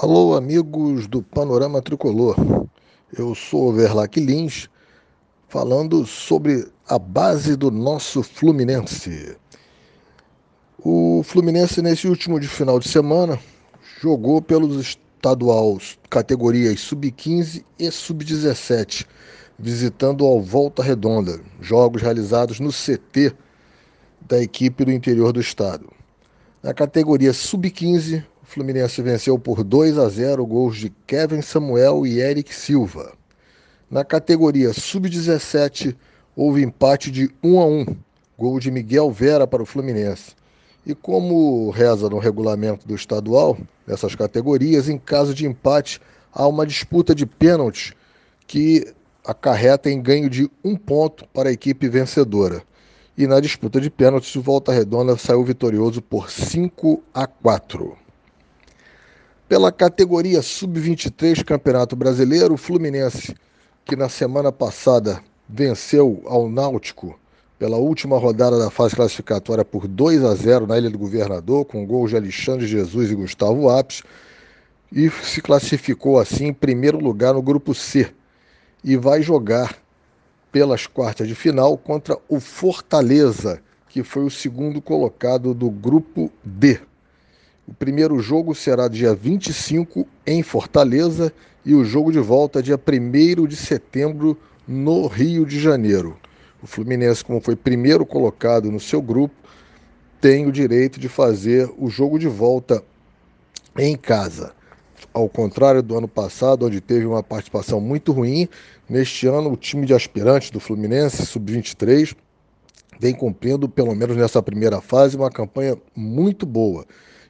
Alô, amigos do Panorama Tricolor. Eu sou Verlac Lins, falando sobre a base do nosso Fluminense. O Fluminense, nesse último de final de semana, jogou pelos estaduais categorias Sub-15 e Sub-17, visitando ao Volta Redonda, jogos realizados no CT da equipe do interior do estado. Na categoria Sub-15, Fluminense venceu por 2 a 0 gols de Kevin Samuel e Eric Silva. Na categoria Sub-17, houve empate de 1 a 1, gol de Miguel Vera para o Fluminense. E como reza no regulamento do estadual, nessas categorias, em caso de empate, há uma disputa de pênaltis que acarreta em ganho de um ponto para a equipe vencedora. E na disputa de pênaltis, o Volta Redonda saiu vitorioso por 5 a 4. Pela categoria Sub-23 Campeonato Brasileiro, o Fluminense, que na semana passada venceu ao Náutico pela última rodada da fase classificatória por 2 a 0 na Ilha do Governador, com gols de Alexandre Jesus e Gustavo Apes, e se classificou assim em primeiro lugar no grupo C e vai jogar pelas quartas de final contra o Fortaleza, que foi o segundo colocado do grupo D. O primeiro jogo será dia 25 em Fortaleza e o jogo de volta dia 1 de setembro no Rio de Janeiro. O Fluminense, como foi primeiro colocado no seu grupo, tem o direito de fazer o jogo de volta em casa. Ao contrário do ano passado, onde teve uma participação muito ruim, neste ano o time de aspirantes do Fluminense, sub-23, vem cumprindo, pelo menos nessa primeira fase, uma campanha muito boa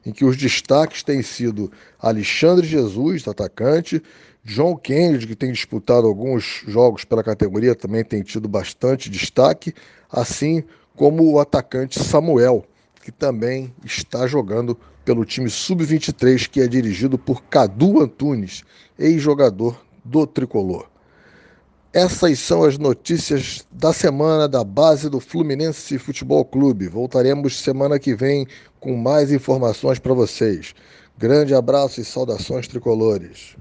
em que os destaques têm sido Alexandre Jesus, atacante, John Kennedy, que tem disputado alguns jogos pela categoria, também tem tido bastante destaque, assim como o atacante Samuel, que também está jogando pelo time sub-23, que é dirigido por Cadu Antunes, ex-jogador do tricolor. Essas são as notícias da semana da base do Fluminense Futebol Clube. Voltaremos semana que vem com mais informações para vocês. Grande abraço e saudações tricolores.